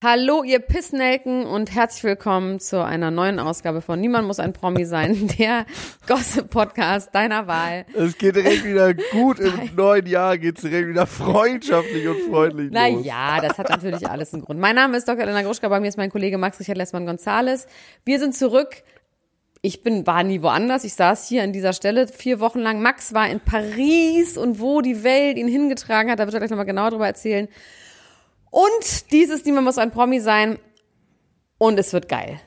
Hallo, ihr Pissnelken und herzlich willkommen zu einer neuen Ausgabe von Niemand muss ein Promi sein, der Gossip-Podcast deiner Wahl. Es geht direkt wieder gut. Im neuen Jahr geht es direkt wieder freundschaftlich und freundlich los. Naja, das hat natürlich alles einen Grund. Mein Name ist Dr. Elena Gruschka, bei mir ist mein Kollege Max Richard Lessmann-Gonzales. Wir sind zurück. Ich bin, war nie woanders. Ich saß hier an dieser Stelle vier Wochen lang. Max war in Paris und wo die Welt ihn hingetragen hat, da wird er gleich nochmal genauer drüber erzählen. Und dieses Niemand muss ein Promi sein. Und es wird geil.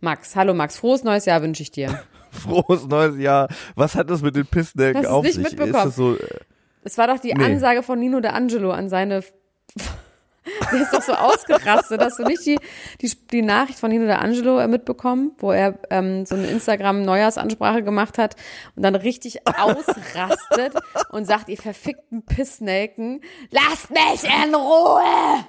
Max, hallo Max, frohes neues Jahr wünsche ich dir. Frohes neues Jahr. Was hat das mit den Pissnecken du's auf nicht sich? mitbekommen? Ist das so, äh, Es war doch die Nee. Ansage von Nino de Angelo an seine. Der ist doch so ausgerastet. Hast du nicht die, die, die Nachricht von Nino de Angelo äh, mitbekommen, wo er ähm, so eine Instagram-Neujahrsansprache gemacht hat und dann richtig ausrastet und sagt, ihr verfickten Pissnelken, lasst mich in Ruhe!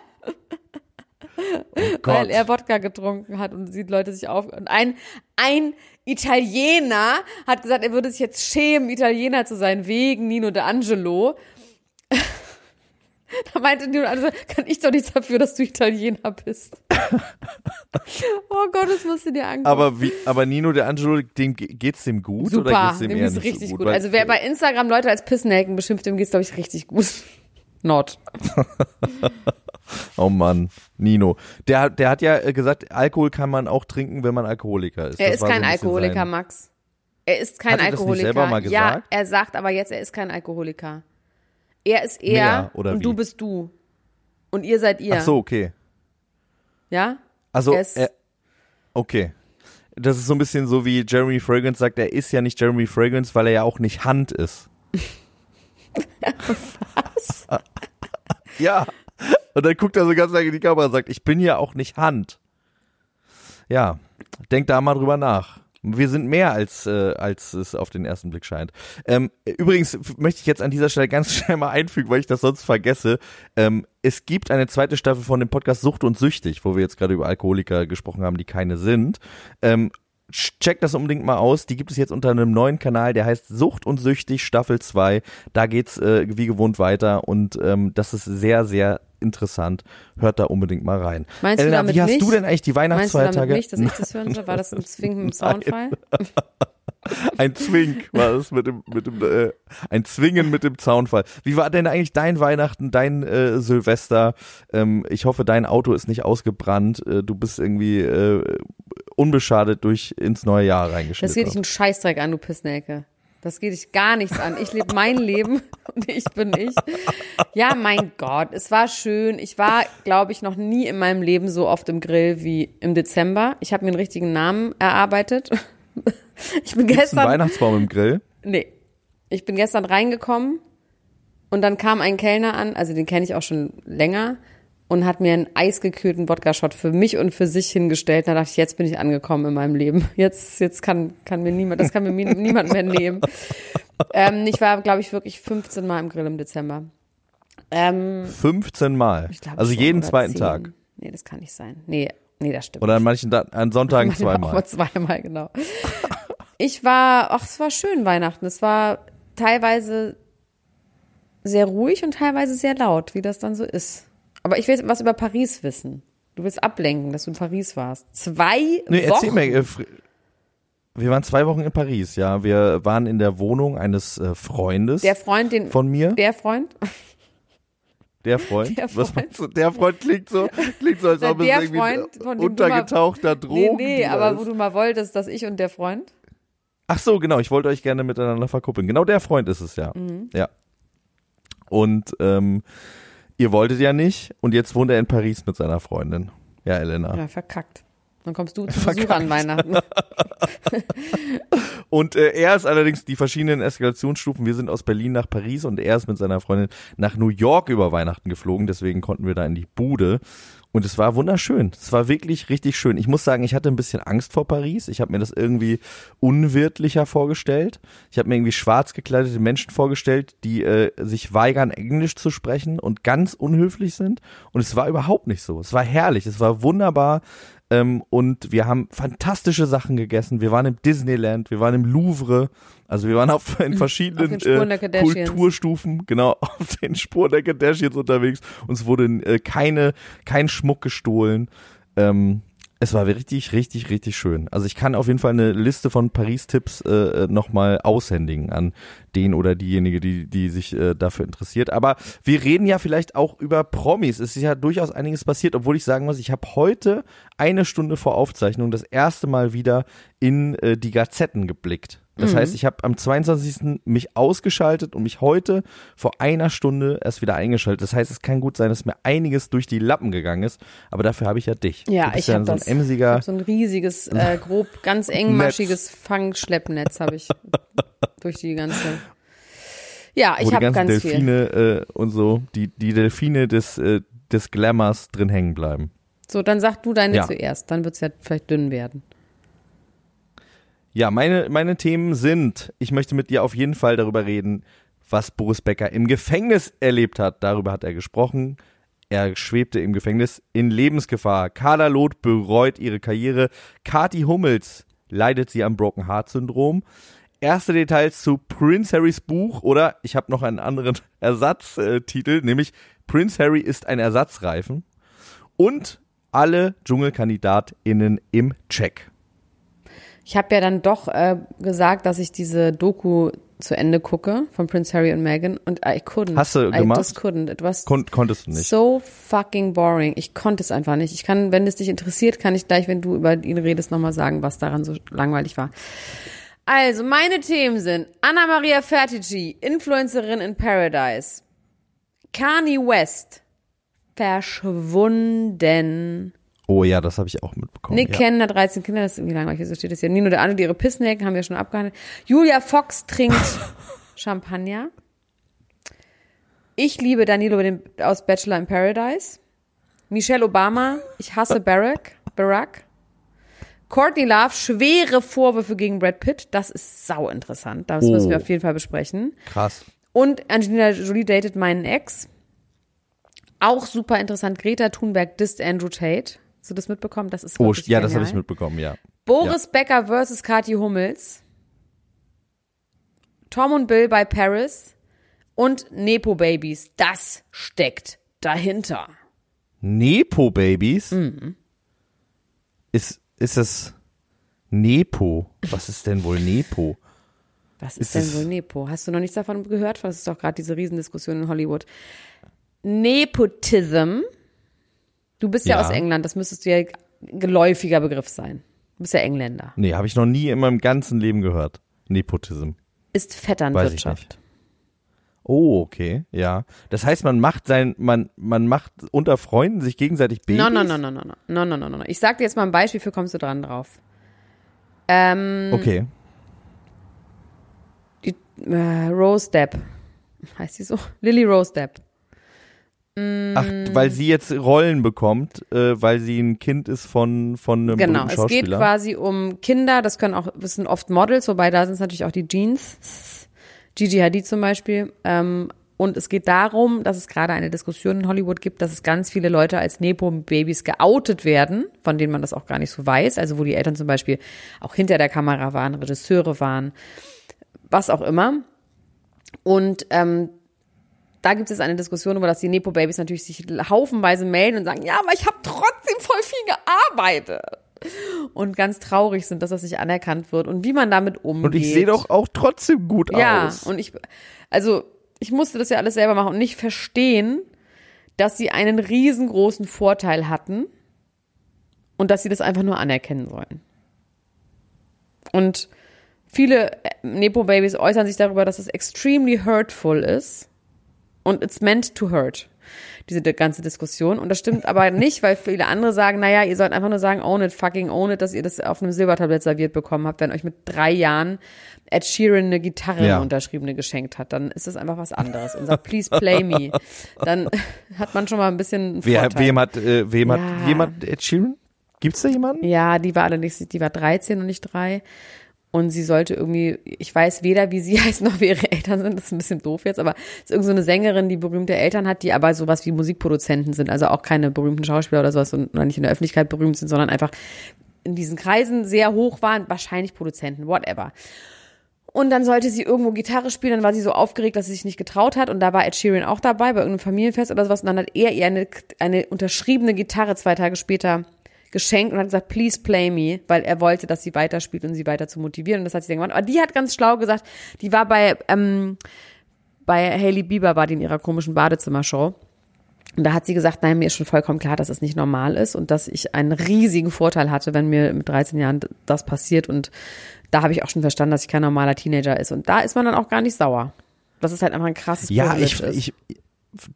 Gott. weil er Wodka getrunken hat und sieht Leute sich auf. Und ein, ein Italiener hat gesagt, er würde sich jetzt schämen, Italiener zu sein, wegen Nino de Angelo. Da meinte Nino Angelo, kann ich doch nichts dafür, dass du Italiener bist. oh Gott, das musst du dir angucken. aber wie, aber Nino de Angelo, dem ge- geht's dem gut oder Super, geht's dem, dem eher nicht richtig so gut. gut? Also wer bei Instagram Leute als Pissnelken beschimpft, dem geht's, glaube ich, richtig gut. Not. Oh Mann, Nino. Der, hat- der hat ja äh, gesagt, Alkohol kann man auch trinken, wenn man Alkoholiker ist. Er Das ist kein so Alkoholiker, sein- Max. Er ist kein Hat er das nicht Alkoholiker. selber mal Ja, gesagt? er sagt aber jetzt, er ist kein Alkoholiker. Er ist er und wie? du bist du. Und ihr seid ihr. Ach so, okay. Ja? Also, er, okay. Das ist so ein bisschen so wie Jeremy Fragrance sagt, er ist ja nicht Jeremy Fragrance, weil er ja auch nicht Hand ist. Was? ja. Und dann guckt er so ganz lange in die Kamera und sagt, ich bin ja auch nicht Hand. Ja, denk da mal drüber nach. Wir sind mehr als, äh, als es auf den ersten Blick scheint. Ähm, übrigens möchte ich jetzt an dieser Stelle ganz schnell mal einfügen, weil ich das sonst vergesse. Ähm, es gibt eine zweite Staffel von dem Podcast Sucht und Süchtig, wo wir jetzt gerade über Alkoholiker gesprochen haben, die keine sind. Ähm, Checkt das unbedingt mal aus. Die gibt es jetzt unter einem neuen Kanal, der heißt Sucht und Süchtig Staffel 2. Da geht's äh, wie gewohnt weiter und ähm, das ist sehr, sehr interessant. Hört da unbedingt mal rein. Meinst du Elena, damit wie hast mich? du denn eigentlich die Meinst du damit Weihnachtsfeiertage? nicht, dass ich das hören soll? War das ein Zwingen mit dem Soundfall? Ein Zwink war es mit dem, mit dem, äh, ein Zwingen mit dem Zaunfall. Wie war denn eigentlich dein Weihnachten, dein äh, Silvester? Ähm, ich hoffe, dein Auto ist nicht ausgebrannt. Äh, du bist irgendwie äh, unbeschadet durch ins neue Jahr Das geht dich reingeschnitten. einen Scheißdreck an, du Pissnelke. Das geht dich gar nichts an. Ich lebe mein Leben und ich bin ich. Ja, mein Gott, es war schön. Ich war, glaube ich, noch nie in meinem Leben so oft im Grill wie im Dezember. Ich habe mir einen richtigen Namen erarbeitet. Ich bin Gibt's einen gestern, Weihnachtsbaum im Grill? nee, ich bin gestern reingekommen und dann kam ein Kellner an, also den kenne ich auch schon länger und hat mir einen eisgekühlten Wodka-Shot für mich und für sich hingestellt. Da dachte ich, jetzt bin ich angekommen in meinem Leben. Jetzt, jetzt kann, kann mir niemand, das kann mir mi- niemand mehr nehmen. Ähm, ich war, glaube ich, wirklich 15 Mal im Grill im Dezember. Ähm, 15 Mal. ich glaube Also jeden zweiten 10. Tag. Nee, das kann nicht sein. Nee, nee, das stimmt. Oder an manchen da an Sonntagen Auch zweimal. mal zweimal, genau. Ich war, ach, es war schön Weihnachten. Es war teilweise sehr ruhig und teilweise sehr laut, wie das dann so ist. Aber ich will was über Paris wissen. Du willst ablenken, dass du in Paris warst. Zwei Nee, Wochen. erzähl mir. Äh, wir waren zwei Wochen in Paris, ja. Wir waren in der Wohnung eines äh, Freundes der Freund, den, von mir. der Freund, Der Freund? Der Was Freund. meinst du? Der Freund klingt so, klingt so als ob es irgendwie Freund, ein untergetauchter nee, Drogen nee, aber wo ist. du mal wolltest, dass ich und der Freund. Ach so, genau. Ich wollte euch gerne miteinander verkuppeln. Genau der Freund ist es ja. Mhm. Ja. Und ähm, ihr wolltet ja nicht und jetzt wohnt er in Paris mit seiner Freundin. Ja, Elena. Ja, verkackt. Dann kommst du zu Besuch an Weihnachten. Und äh, er ist allerdings die verschiedenen Eskalationsstufen. Wir sind aus Berlin nach Paris und er ist mit seiner Freundin nach New York über Weihnachten geflogen. Deswegen konnten wir da in die Bude. Und es war wunderschön. Es war wirklich richtig schön. Ich muss sagen, ich hatte ein bisschen Angst vor Paris. Ich habe mir das irgendwie unwirtlicher vorgestellt. Ich habe mir irgendwie schwarz gekleidete Menschen vorgestellt, die äh, sich weigern, Englisch zu sprechen und ganz unhöflich sind. Und es war überhaupt nicht so. Es war herrlich. Es war wunderbar. Ähm, und wir haben fantastische Sachen gegessen. Wir waren im Disneyland, wir waren im Louvre. Also wir waren auf in verschiedenen Auf äh. Kulturstufen, genau, auf den Spuren der Kardashians unterwegs. Uns wurde äh, keine, kein Schmuck gestohlen. Ähm, es war richtig, richtig, richtig schön. Also ich kann auf jeden Fall eine Liste von Paris-Tipps äh, nochmal aushändigen an den oder diejenige, die, die sich äh, dafür interessiert. Aber wir reden ja vielleicht auch über Promis. Es ist ja durchaus einiges passiert, obwohl ich sagen muss, ich habe heute eine Stunde vor Aufzeichnung das erste Mal wieder in äh, die Gazetten geblickt. Das Mhm. heißt, ich habe am 22. mich ausgeschaltet und mich heute vor einer Stunde erst wieder eingeschaltet. Das heißt, es kann gut sein, dass mir einiges durch die Lappen gegangen ist, aber dafür habe ich ja dich. Ja, ich ja habe so ein das. emsiger. So ein riesiges, äh, grob, ganz engmaschiges Fangschleppnetz habe ich durch die ganze. Ja, ich habe ganz viel. Delfine äh, und so, die, die Delfine des, äh, des Glamours drin hängen bleiben. So, dann sag du deine Ja. zuerst, dann wird's ja vielleicht dünn werden. Ja, meine, meine Themen sind, ich möchte mit dir auf jeden Fall darüber reden, was Boris Becker im Gefängnis erlebt hat. Darüber hat er gesprochen. Er schwebte im Gefängnis in Lebensgefahr. Carla Loth bereut ihre Karriere. Kati Hummels leidet sie am Broken Heart Syndrom. Erste Details zu Prince Harrys Buch oder ich habe noch einen anderen Ersatztitel, nämlich Prince Harry ist ein Ersatzreifen. Und alle DschungelkandidatInnen im Check. Ich habe ja dann doch äh, gesagt, dass ich diese Doku zu Ende gucke von Prince Harry und Meghan und I couldn't. Hast du I gemacht? just couldn't. It was Kon konntest du nicht. so fucking boring. Ich konnte es einfach nicht. Ich kann, wenn es dich interessiert, kann ich gleich, wenn du über ihn redest, nochmal sagen, was daran so langweilig war. Also, meine Themen sind Anna Maria Fertici, Influencerin in Paradise. Kanye West, verschwunden. Oh ja, das habe ich auch mitbekommen. Nick ja. Hat 13 Kinder, das ist irgendwie langweilig, so steht es hier. Nino der Anne, die ihre Pissnecken haben wir schon abgehandelt. Julia Fox trinkt Champagner. Ich liebe Danilo aus Bachelor in Paradise. Michelle Obama, ich hasse Barack. Barack. Courtney Love, schwere Vorwürfe gegen Brad Pitt. Das ist sau interessant. Das müssen wir Oh. auf jeden Fall besprechen. Krass. Und Angelina Jolie datet meinen Ex. Auch super interessant. Greta Thunberg disst Andrew Tate. Hast du das mitbekommen? Das ist Oh, ja, das habe ich mitbekommen, ja. Boris Becker versus Kathi Hummels. Tom und Bill bei Paris. Und Nepo Babies. Das steckt dahinter. Nepo Babies? Mhm. Ist, ist das Nepo? Was ist denn wohl Nepo? Was Ist ist, denn wohl Nepo? Hast du noch nichts davon gehört? Das ist doch gerade diese Riesendiskussion in Hollywood. Nepotism. Du bist ja, Ja. aus England, das müsstest du ja geläufiger Begriff sein. Du bist ja Engländer. Nee, habe ich noch nie in meinem ganzen Leben gehört. Nepotism. Ist Vetternwirtschaft. Oh, okay, ja. Das heißt, man macht sein, man, man macht unter Freunden sich gegenseitig Babys? No, no, no, no, no, no, no, no, no, no. Ich sag dir jetzt mal ein Beispiel, für kommst du dran drauf. Ähm, Okay. die, äh, Rose Depp. Heißt sie so? Lily Rose Depp. Ach, weil sie jetzt Rollen bekommt, äh, weil sie ein Kind ist von, von einem Genau, es geht quasi um Kinder, das können auch, das sind oft Models, wobei da sind es natürlich auch die Jeans. Gigi Hadid zum Beispiel. Ähm, und es geht darum, dass es gerade eine Diskussion in Hollywood gibt, dass es ganz viele Leute als Nepo-Babys geoutet werden, von denen man das auch gar nicht so weiß. Also wo die Eltern zum Beispiel auch hinter der Kamera waren, Regisseure waren, was auch immer. Und ähm, da gibt es eine Diskussion über, dass die Nepo-Babys natürlich sich haufenweise melden und sagen, ja, aber ich habe trotzdem voll viel gearbeitet. Und ganz traurig sind, dass das nicht anerkannt wird und wie man damit umgeht. Und ich sehe doch auch trotzdem gut Ja, aus. und ich, also ich musste das ja alles selber machen und nicht verstehen, dass sie einen riesengroßen Vorteil hatten und dass sie das einfach nur anerkennen sollen. Und viele Nepo-Babys äußern sich darüber, dass es extremely hurtful ist und it's meant to hurt. diese ganze Diskussion. Und das stimmt aber nicht, weil viele andere sagen, naja, ihr sollt einfach nur sagen, own it, fucking own it, dass ihr das auf einem Silbertablett serviert bekommen habt, wenn euch mit drei Jahren Ed Sheeran eine Gitarre Ja. unterschriebene geschenkt hat. Dann ist das einfach was anderes. Und sagt, please play me. Dann hat man schon mal ein bisschen Wer, wem hat, äh, wem Ja. hat jemand Ed Sheeran? Gibt's da jemanden? Ja, die war allerdings, die war 13 und nicht drei. Und sie sollte irgendwie, ich weiß weder, wie sie heißt, noch wie ihre Eltern sind. Das ist ein bisschen doof jetzt, aber es ist irgend so eine Sängerin, die berühmte Eltern hat, die aber sowas wie Musikproduzenten sind. Also auch keine berühmten Schauspieler oder sowas und nicht in der Öffentlichkeit berühmt sind, sondern einfach in diesen Kreisen sehr hoch waren. Wahrscheinlich Produzenten, whatever. Und dann sollte sie irgendwo Gitarre spielen, dann war sie so aufgeregt, dass sie sich nicht getraut hat. Und da war Ed Sheeran auch dabei, bei irgendeinem Familienfest oder sowas. Und dann hat er ihr eine, eine unterschriebene Gitarre zwei Tage später geschenkt und hat gesagt, please play me, weil er wollte, dass sie weiterspielt und sie weiter zu motivieren. Und das hat sie dann gemacht. Aber die hat ganz schlau gesagt, die war bei, ähm, bei Hailey Bieber, war die in ihrer komischen Badezimmershow. Und da hat sie gesagt, nein, mir ist schon vollkommen klar, dass es nicht normal ist und dass ich einen riesigen Vorteil hatte, wenn mir mit 13 Jahren das passiert. Und da habe ich auch schon verstanden, dass ich kein normaler Teenager ist. Und da ist man dann auch gar nicht sauer. Das ist halt einfach ein krasses Ja, ich, ich,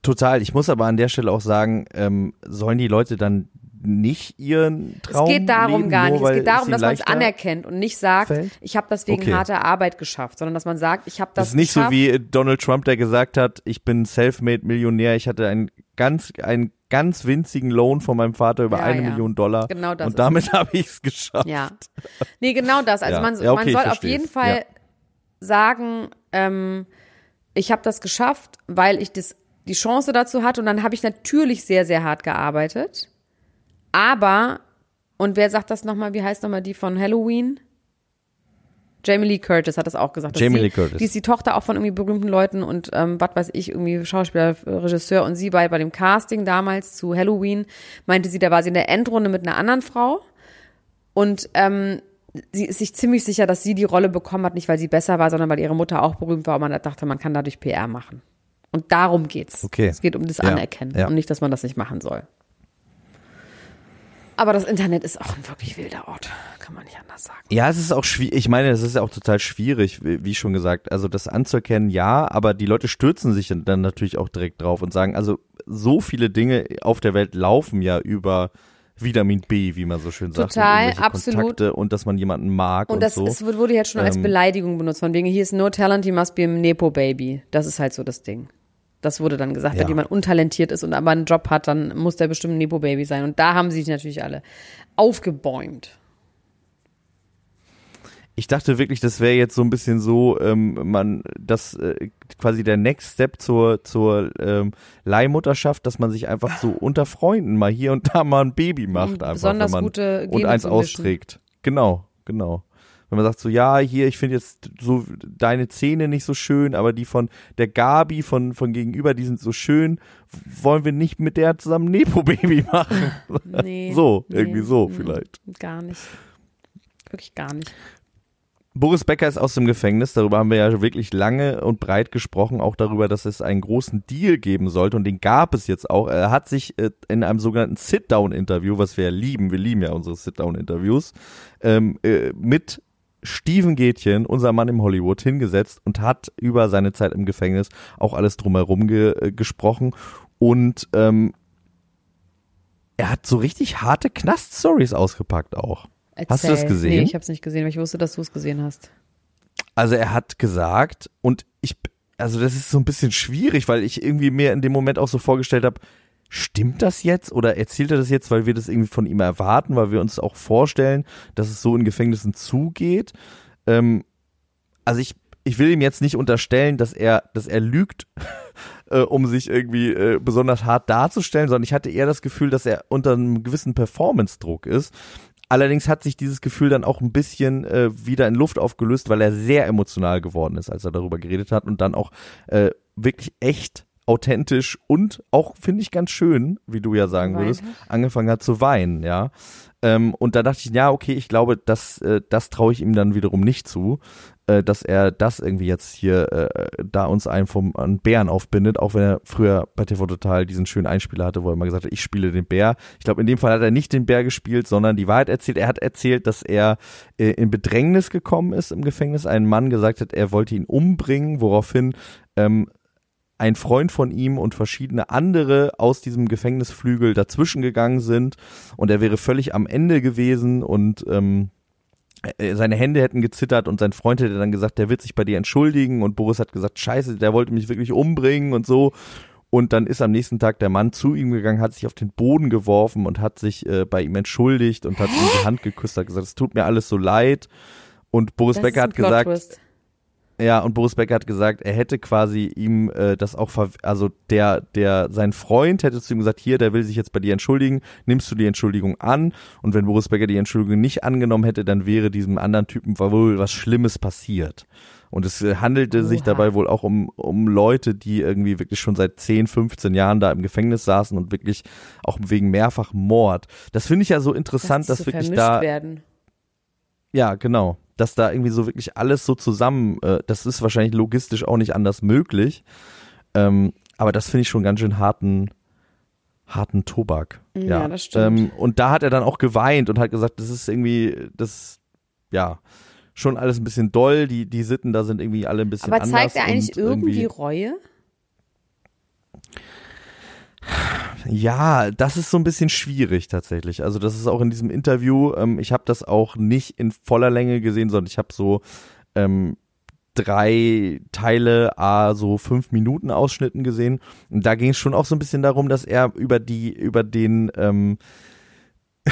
total. Ich muss aber an der Stelle auch sagen, ähm, sollen die Leute dann nicht ihren Traum Es geht darum leben, gar nicht. Es geht darum, dass man es anerkennt und nicht sagt, fällt? ich habe das wegen Okay. harter Arbeit geschafft, sondern dass man sagt, ich habe das, Das ist nicht so geschafft. wie Donald Trump, der gesagt hat, ich bin self-made Millionär, ich hatte einen ganz, einen ganz winzigen Lohn von meinem Vater über Ja, eine ja. Million Dollar. Genau das Und damit habe ich es geschafft. Ja. Nee, genau das. Also Ja. man, okay, man soll auf jeden. Fall sagen, ähm, ich habe das geschafft, weil ich das, die Chance dazu hatte. Und dann habe ich natürlich sehr, sehr hart gearbeitet. Aber, und wer sagt das nochmal, wie heißt nochmal die von Halloween? Jamie Lee Curtis hat das auch gesagt. Jamie sie, Lee Curtis. Die ist die Tochter auch von irgendwie berühmten Leuten und ähm, was weiß ich, irgendwie Schauspieler, Regisseur und sie bei, bei dem Casting damals zu Halloween meinte sie, da war sie in der Endrunde mit einer anderen Frau und ähm, sie ist sich ziemlich sicher, dass sie die Rolle bekommen hat, nicht weil sie besser war, sondern weil ihre Mutter auch berühmt war und man dachte, man kann dadurch PR machen. Und darum geht's. Okay. Es geht um das Ja, Anerkennen ja. und nicht, dass man das nicht machen soll. Aber das Internet ist auch ein wirklich wilder Ort, kann man nicht anders sagen. Ja, es ist auch schwierig. Ich meine, es ist ja auch total schwierig, wie schon gesagt. Also das anzuerkennen, ja, aber die Leute stürzen sich dann natürlich auch direkt drauf und sagen, also so viele Dinge auf der Welt laufen ja über Vitamin B, wie man so schön sagt. Total, absolut. Kontakte und dass man jemanden mag und, Und das so. es wurde jetzt schon als Ähm, Beleidigung benutzt, von wegen, hier ist no talent, you must be a Nepo Baby. Das ist halt so das Ding. Das wurde dann gesagt, Ja. wenn jemand untalentiert ist und aber einen Job hat, dann muss der bestimmt ein Nepo Baby sein. Und da haben sie sich natürlich alle aufgebäumt. Ich dachte wirklich, das wäre jetzt so ein bisschen so, ähm, man, das äh, quasi der Next Step zur zur ähm, Leihmutterschaft, dass man sich einfach so unter Freunden mal hier und da mal ein Baby macht, einfach besonders wenn man, gute und Gene eins zu mischen. austrägt. Genau, genau. Wenn man sagt so, ja, hier, ich finde jetzt so deine Zähne nicht so schön, aber die von der Gabi von von gegenüber, die sind so schön. Wollen wir nicht mit der zusammen Nepo-Baby machen? Nee, So, nee, irgendwie so mm, vielleicht. Gar nicht. Wirklich gar nicht. Boris Becker ist aus dem Gefängnis. Darüber haben wir ja wirklich lange und breit gesprochen. Auch darüber, dass es einen großen Deal geben sollte. Und den gab es jetzt auch. Er hat sich äh, in einem sogenannten Sit-Down-Interview, was wir ja lieben, wir lieben ja unsere Sit-Down-Interviews, ähm, äh, mit Steven Gätchen, unser Mann im Hollywood, hingesetzt und hat über seine Zeit im Gefängnis auch alles drumherum ge äh, gesprochen. Und ähm, er hat so richtig harte Knast-Stories ausgepackt auch. Hast du das Erzähl. gesehen? Nee, ich habe es nicht gesehen, weil ich wusste, dass du es gesehen hast. Also er hat gesagt, und ich, also das ist so ein bisschen schwierig, weil ich irgendwie mir in dem Moment auch so vorgestellt habe, stimmt das jetzt oder erzählt er das jetzt, weil wir das irgendwie von ihm erwarten, weil wir uns auch vorstellen, dass es so in Gefängnissen zugeht? Ähm, also ich, ich will ihm jetzt nicht unterstellen, dass er, dass er lügt, äh, um sich irgendwie äh, besonders hart darzustellen, sondern ich hatte eher das Gefühl, dass er unter einem gewissen Performance-Druck ist. Allerdings hat sich dieses Gefühl dann auch ein bisschen äh, wieder in Luft aufgelöst, weil er sehr emotional geworden ist, als er darüber geredet hat und dann auch äh, wirklich echt authentisch und auch, finde ich, ganz schön, wie du ja sagen Geweint würdest, angefangen hat zu weinen, ja. Ähm, und da dachte ich, ja, okay, ich glaube, das, äh, das traue ich ihm dann wiederum nicht zu, äh, dass er das irgendwie jetzt hier äh, da uns einen vom einen Bären aufbindet, auch wenn er früher bei TV Total diesen schönen Einspieler hatte, wo er immer gesagt hat, ich spiele den Bär. Ich glaube, in dem Fall hat er nicht den Bär gespielt, sondern die Wahrheit erzählt. Er hat erzählt, dass er äh, in Bedrängnis gekommen ist im Gefängnis. Ein Mann gesagt hat, er wollte ihn umbringen, woraufhin ähm, ein Freund von ihm und verschiedene andere aus diesem Gefängnisflügel dazwischen gegangen sind und er wäre völlig am Ende gewesen und ähm, äh, seine Hände hätten gezittert und sein Freund hätte dann gesagt, der wird sich bei dir entschuldigen und Boris hat gesagt, scheiße, der wollte mich wirklich umbringen und so. Und dann ist am nächsten Tag der Mann zu ihm gegangen, hat sich auf den Boden geworfen und hat sich äh, bei ihm entschuldigt und hat ihm die Hand geküsst, hat gesagt, es tut mir alles so leid. Und Boris Das Becker hat gesagt. Ja, und Boris Becker hat gesagt, er hätte quasi ihm äh, das auch, ver also der, der, sein Freund hätte zu ihm gesagt, hier, der will sich jetzt bei dir entschuldigen, nimmst du die Entschuldigung an? Und wenn Boris Becker die Entschuldigung nicht angenommen hätte, dann wäre diesem anderen Typen wohl was Schlimmes passiert. Und es äh, handelte sich Oha. dabei wohl auch um, um Leute, die irgendwie wirklich schon seit 10, 15 Jahren da im Gefängnis saßen und wirklich auch wegen mehrfach Mord. Das finde ich ja so interessant, Dass dass, so wirklich da werden. ja, genau. Dass da irgendwie so wirklich alles so zusammen, äh, das ist wahrscheinlich logistisch auch nicht anders möglich. Ähm, aber das finde ich schon ganz schön harten, harten Tobak. Ja, das stimmt. Ähm, und da hat er dann auch geweint und hat gesagt, das ist irgendwie, das, ja, schon alles ein bisschen doll. Die, die Sitten da sind irgendwie alle ein bisschen Aber anders. zeigt er eigentlich und irgendwie Reue? Ja, das ist so ein bisschen schwierig tatsächlich. Also das ist auch in diesem Interview, ähm, ich habe das auch nicht in voller Länge gesehen, sondern ich habe so ähm, drei Teile, a so fünf Minuten Ausschnitten gesehen. Und da ging es schon auch so ein bisschen darum, dass er über die, über den, ähm,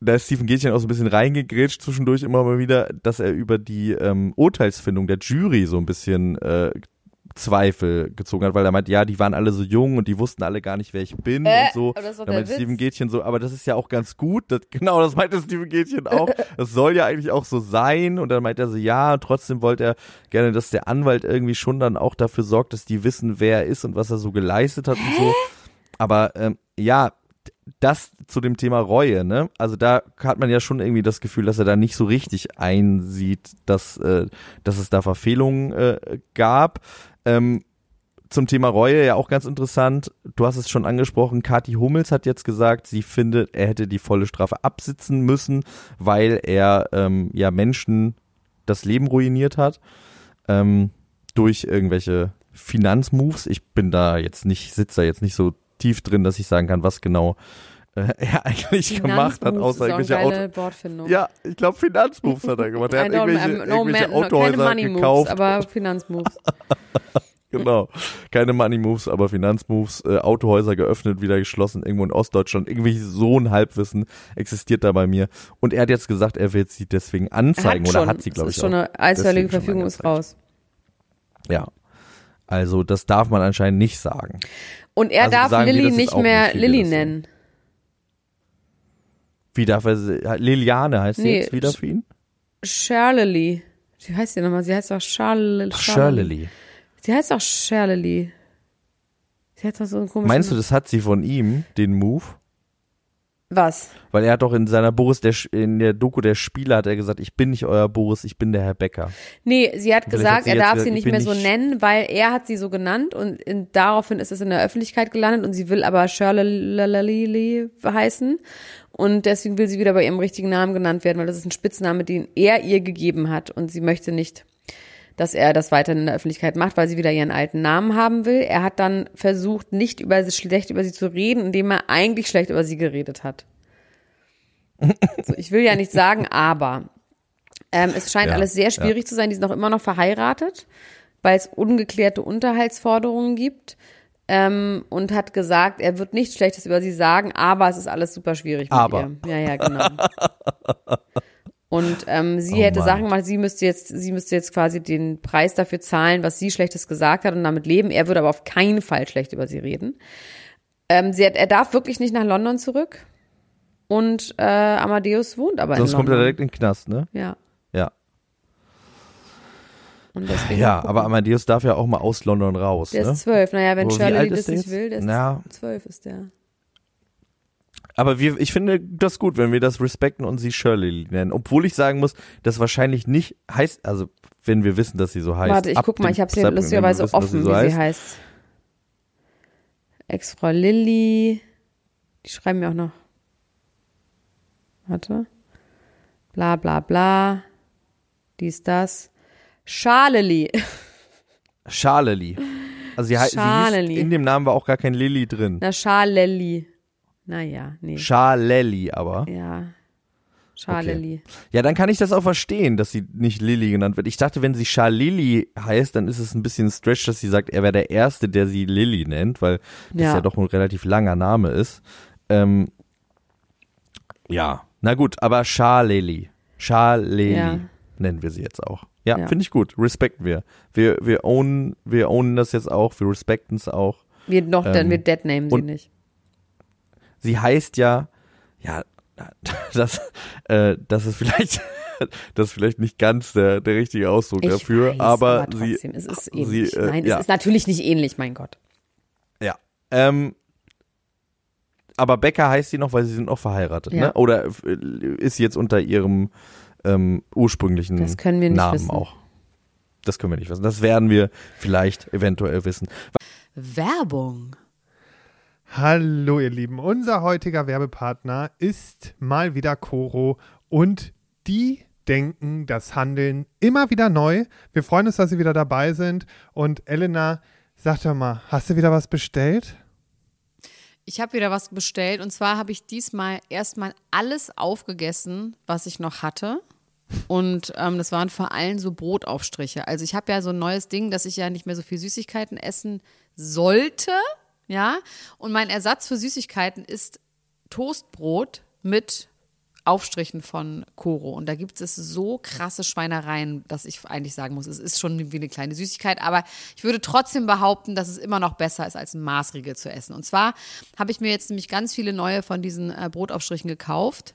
da ist Stephen Gätchen auch so ein bisschen reingegrätscht zwischendurch immer mal wieder, dass er über die ähm, Urteilsfindung der Jury so ein bisschen äh, Zweifel gezogen hat, weil er meint, ja, die waren alle so jung und die wussten alle gar nicht, wer ich bin Äh, und so. aber das Da meinte Witz. Steven Gätchen so, aber das ist ja auch ganz gut. Das, genau, das meinte Steven Gätchen auch. Das soll ja eigentlich auch so sein. Und dann meint er so, ja, und trotzdem wollte er gerne, dass der Anwalt irgendwie schon dann auch dafür sorgt, dass die wissen, wer er ist und was er so geleistet hat und so. Aber ähm, ja, das zu dem Thema Reue, ne? Also da hat man ja schon irgendwie das Gefühl, dass er da nicht so richtig einsieht, dass, äh, dass es da Verfehlungen äh, gab. Ähm, zum Thema Reue ja auch ganz interessant. Du hast es schon angesprochen. Kathi Hummels hat jetzt gesagt, sie findet, er hätte die volle Strafe absitzen müssen, weil er ähm, ja Menschen das Leben ruiniert hat ähm, durch irgendwelche Finanzmoves. Ich bin da jetzt nicht, sitze da jetzt nicht so tief drin, dass ich sagen kann, was genau äh, er eigentlich gemacht hat, außer irgendwelche Auto. Ja, ich glaube Finanzmoves hat er gemacht. Er hat irgendwelche, no irgendwelche man, Autohäuser Money Moves, gekauft. aber Finanzmoves. Genau. Keine Money Moves, aber Finanzmoves, äh, Autohäuser geöffnet, wieder geschlossen, irgendwo in Ostdeutschland. Irgendwie so ein Halbwissen existiert da bei mir. Und er hat jetzt gesagt, er wird sie deswegen anzeigen hat oder hat sie, glaube ich, ist schon eine schon Verfügung ist raus. Ja. Also, das darf man anscheinend nicht sagen. Und er Also darf Lilly das nicht mehr Lilly das nennen. Wie darf er sie, Liliane heißt sie Nee, jetzt wieder für ihn? Shirley. Wie heißt sie nochmal? Sie heißt doch Charlotte. Shirley. Sie heißt doch Shirley. Sie hat doch so einen komischen. Meinst du, das hat sie von ihm, den Move? Was? Weil er hat doch in seiner Boris, der, in der Doku der Spieler hat er gesagt, ich bin nicht euer Boris, ich bin der Herr Becker. Nee, sie hat gesagt, hat sie er darf gesagt, sie ich nicht mehr so nicht- nennen, weil er hat sie so genannt und in, daraufhin ist es in der Öffentlichkeit gelandet und sie will aber Shirley heißen und deswegen will sie wieder bei ihrem richtigen Namen genannt werden, weil das ist ein Spitzname, den er ihr gegeben hat und sie möchte nicht, dass er das weiterhin in der Öffentlichkeit macht, weil sie wieder ihren alten Namen haben will. Er hat dann versucht, nicht über sie, schlecht über sie zu reden, indem er eigentlich schlecht über sie geredet hat. So, ich will ja nicht sagen, aber ähm, es scheint Ja, alles sehr schwierig zu sein. Die sind auch immer noch verheiratet, weil es ungeklärte Unterhaltsforderungen gibt. Ähm, und hat gesagt, er wird nichts Schlechtes über sie sagen, aber es ist alles super schwierig mit Aber. ihr. Ja, ja, genau. Und ähm, sie Oh hätte Mann. Sachen gemacht, sie müsste jetzt, sie müsste jetzt quasi den Preis dafür zahlen, was sie Schlechtes gesagt hat und damit leben. Er würde aber auf keinen Fall schlecht über sie reden. Ähm, sie hat, er darf wirklich nicht nach London zurück. Und äh, Amadeus wohnt aber Sonst in kommt London. er direkt in den Knast, ne? Ja. Ja. Ja, aber Amadeus darf ja auch mal aus London raus, der ne? ist zwölf. Naja, wenn Shirley das nicht will, der ist zwölf ist der. Aber wir, ich finde das gut, wenn wir das respekten und sie Shirley nennen. Obwohl ich sagen muss, das wahrscheinlich nicht heißt, also wenn wir wissen, dass sie so heißt. Warte, ich guck mal, ich habe wir lustigerweise wissen, offen, so wie heißt. sie heißt. Ex-Frau Lilly. Die schreiben mir auch noch. Warte. Bla bla bla. Dies, das. Schaleli. Charlely. Also sie, hei- sie hieß, Schaleli. in dem Namen war auch gar kein Lilly drin. Na, Schalelli. Naja, nee. Schaleli aber. ja. Schaleli. Ja, dann kann ich das auch verstehen, dass sie nicht Lilly genannt wird. Ich dachte, wenn sie Charlili heißt, dann ist es ein bisschen stretch, dass sie sagt, er wäre der Erste, der sie Lilly nennt, weil das ja, Ja. doch ein relativ langer Name ist. Ähm, ja, na gut, aber Charleli. Charleli Ja. nennen wir sie jetzt auch. Ja, Ja. finde ich gut. Respekten wir. Wir, wir ownen, wir ownen das jetzt auch, wir respekten es auch. Wir noch, Ähm, wir deadnamen sie nicht. Sie heißt ja, ja, das, äh, das ist vielleicht, das ist vielleicht nicht ganz der, der richtige Ausdruck Ich dafür, weiß, aber, trotzdem, sie, es ist sie, ähnlich. äh, Nein, ja. es ist natürlich nicht ähnlich, mein Gott. ja, ähm, aber Becker heißt sie noch, weil sie sind noch verheiratet, Ja. ne? Oder ist sie jetzt unter ihrem ähm, ursprünglichen Das können wir nicht Namen wissen. auch? Das können wir nicht wissen. Das werden wir vielleicht eventuell wissen. Werbung. Hallo ihr Lieben, unser heutiger Werbepartner ist mal wieder Coro und die denken das Handeln immer wieder neu. Wir freuen uns, dass Sie wieder dabei sind und Elena, sag doch mal, hast du wieder was bestellt? Ich habe wieder was bestellt und zwar habe ich diesmal erstmal alles aufgegessen, was ich noch hatte. Und ähm, das waren vor allem so Brotaufstriche. Also ich habe ja so ein neues Ding, dass ich ja nicht mehr so viel Süßigkeiten essen sollte. Ja. Und mein Ersatz für Süßigkeiten ist Toastbrot mit Aufstrichen von Koro. Und da gibt es so krasse Schweinereien, dass ich eigentlich sagen muss, es ist schon wie eine kleine Süßigkeit. Aber ich würde trotzdem behaupten, dass es immer noch besser ist, als ein Maßriegel zu essen. Und zwar habe ich mir jetzt nämlich ganz viele neue von diesen äh, Brotaufstrichen gekauft.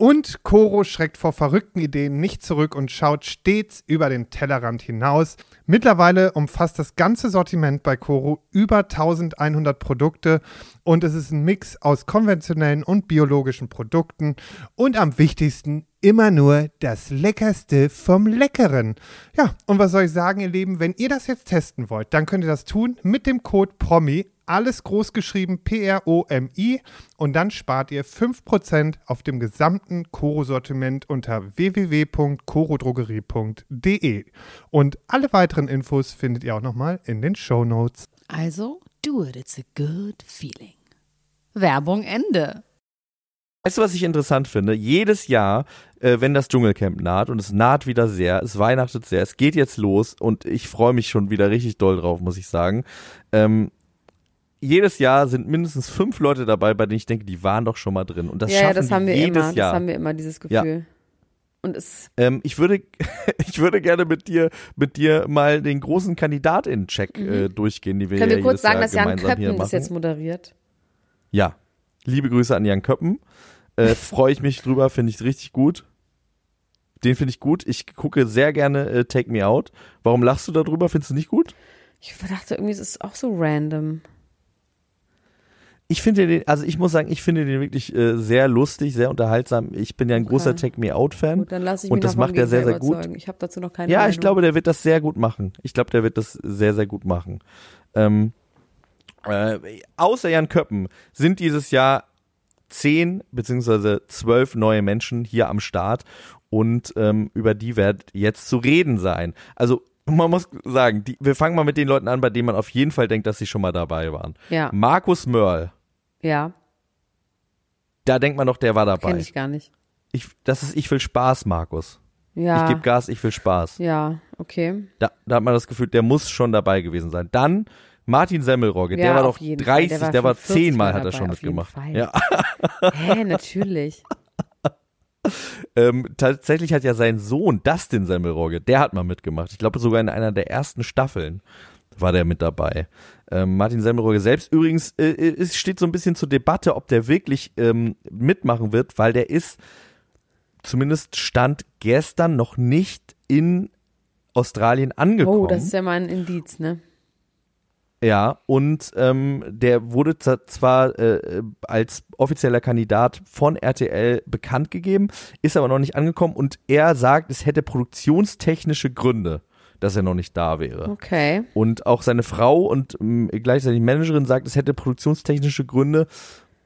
Und Coro schreckt vor verrückten Ideen nicht zurück und schaut stets über den Tellerrand hinaus. Mittlerweile umfasst das ganze Sortiment bei Coro über 1100 Produkte und es ist ein Mix aus konventionellen und biologischen Produkten und am wichtigsten immer nur das Leckerste vom Leckeren. Ja, und was soll ich sagen, ihr Lieben, wenn ihr das jetzt testen wollt, dann könnt ihr das tun mit dem Code PROMI, alles groß geschrieben P-R-O-M-I und dann spart ihr 5% auf dem gesamten Koro-Sortiment unter www.korodrogerie.de. Und alle weiteren Infos findet ihr auch nochmal in den Show Notes. Also, do it, it's a good feeling. Werbung Ende. Weißt du, was ich interessant finde? Jedes Jahr, äh, wenn das Dschungelcamp naht und es naht wieder sehr, es weihnachtet sehr, es geht jetzt los und ich freue mich schon wieder richtig doll drauf, muss ich sagen. Ähm, jedes Jahr sind mindestens fünf Leute dabei, bei denen ich denke, die waren doch schon mal drin. Und das ja, schaffen ja, das die haben wir jedes immer. Jahr. Das haben wir immer, dieses Ja. Und es, Ähm, ich würde, ich würde gerne mit dir, mit dir mal den großen Kandidatinnen-Check äh, durchgehen, die wir Mhm. können ja wir kurz sagen, Jahr dass Jan Köppen das jetzt moderiert? Ja. Liebe Grüße an Jan Köppen. Äh, Freue ich mich drüber, finde ich richtig gut. Den finde ich gut. Ich gucke sehr gerne äh, Take Me Out. Warum lachst du darüber? Findest du nicht gut? Ich dachte irgendwie, es ist auch so random. Ich finde den, also ich muss sagen, ich finde den wirklich äh, sehr lustig, sehr unterhaltsam. Ich bin ja ein Okay. großer Take Me Out Fan. Gut, dann lasse ich Und mich das noch vom macht er sehr, sehr gut. Ich habe dazu noch keine Ja, Meinung. ich glaube, der wird das sehr gut machen. Ich glaube, der wird das sehr, sehr gut machen. Ähm, äh, außer Jan Köppen sind dieses Jahr zehn beziehungsweise zwölf neue Menschen hier am Start und ähm, über die wird jetzt zu reden sein. Also man muss sagen, die, wir fangen mal mit den Leuten an, bei denen man auf jeden Fall denkt, dass sie schon mal dabei waren. Ja, Markus Mörl, ja, da denkt man doch, der war dabei. kenne ich gar nicht. Ich, das ist Ich will Spaß, Markus. Ja, Ich gebe Gas, ich will Spaß. ja, okay. Da, da hat man das Gefühl, der muss schon dabei gewesen sein. Dann Martin Semmelrogge, Ja, der war doch jeden Fall. 30, Der der war war, schon 40 zehnmal Mal hat er schon mitgemacht. Ja. Hä, natürlich. Ähm, tatsächlich hat ja sein Sohn Dustin Semmelrogge, der hat mal mitgemacht. Ich glaube sogar in einer der ersten Staffeln war der mit dabei. Ähm, Martin Semmelrogge selbst übrigens, äh, es steht so ein bisschen zur Debatte, ob der wirklich ähm, mitmachen wird, weil der ist zumindest stand gestern noch nicht in Australien angekommen. Oh, das ist ja mal ein Indiz, ne? Ja, und ähm, der wurde zwar äh, als offizieller Kandidat von RTL bekannt gegeben, ist aber noch nicht angekommen und er sagt, es hätte produktionstechnische Gründe, dass er noch nicht da wäre. Okay. Und auch seine Frau und ähm, gleichzeitig Managerin sagt, es hätte produktionstechnische Gründe